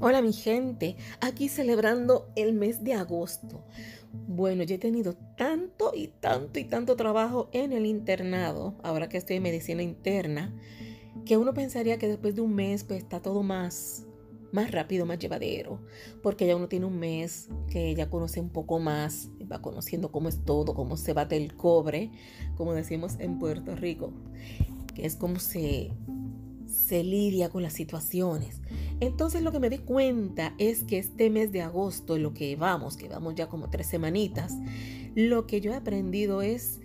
Hola mi gente, aquí celebrando el mes de agosto. Bueno, yo he tenido tanto y tanto y tanto trabajo en el internado, ahora que estoy en medicina interna, que uno pensaría que después de un mes pues está todo más más rápido, más llevadero, porque ya uno tiene un mes que ya conoce un poco más, va conociendo cómo es todo, cómo se bate el cobre, como decimos en Puerto Rico, que es cómo se se lidia con las situaciones. Entonces lo que me di cuenta es que este mes de agosto, lo que vamos, que vamos ya como tres semanitas, lo que yo he aprendido es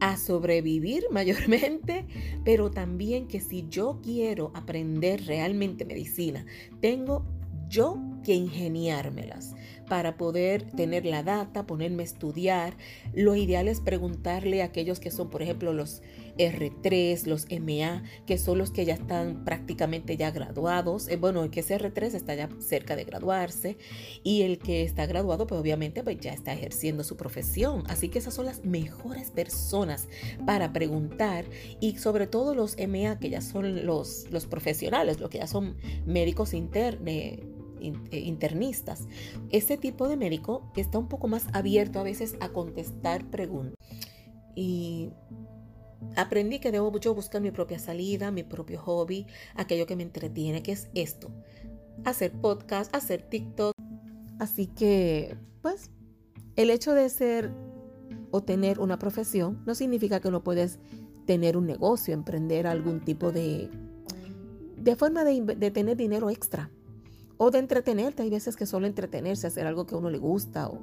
a sobrevivir mayormente, pero también que si yo quiero aprender realmente medicina, tengo yo que ingeniármelas para poder tener la data, ponerme a estudiar. Lo ideal es preguntarle a aquellos que son, por ejemplo, los R3, los MA, que son los que ya están prácticamente ya graduados. Eh, bueno, el que es R3 está ya cerca de graduarse y el que está graduado, pues obviamente pues ya está ejerciendo su profesión. Así que esas son las mejores personas para preguntar y sobre todo los MA, que ya son los, los profesionales, los que ya son médicos internos internistas. Ese tipo de médico está un poco más abierto a veces a contestar preguntas. Y aprendí que debo yo buscar mi propia salida, mi propio hobby, aquello que me entretiene, que es esto. Hacer podcast, hacer TikTok. Así que, pues, el hecho de ser o tener una profesión no significa que no puedes tener un negocio, emprender algún tipo de, de forma de tener dinero extra o de entretenerte. Hay veces que solo entretenerse, hacer algo que a uno le gusta o,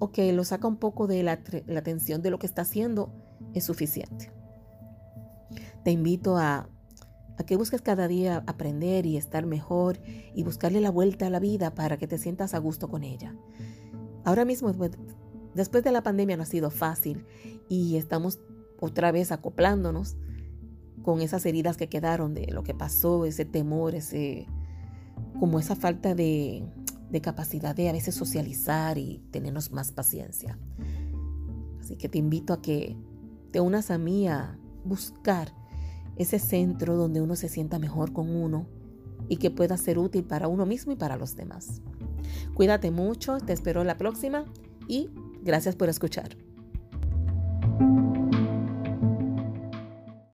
o que lo saca un poco de la, atención de lo que está haciendo es suficiente. Te invito a, a que busques cada día aprender y estar mejor y buscarle la vuelta a la vida para que te sientas a gusto con ella. Ahora mismo, después de la pandemia no ha sido fácil y estamos otra vez acoplándonos con esas heridas que quedaron de lo que pasó, ese temor, ese, como esa falta de, capacidad de a veces socializar y tenernos más paciencia. Así que te invito a que te unas a mí a buscar ese centro donde uno se sienta mejor con uno y que pueda ser útil para uno mismo y para los demás. Cuídate mucho, te espero la próxima y gracias por escuchar.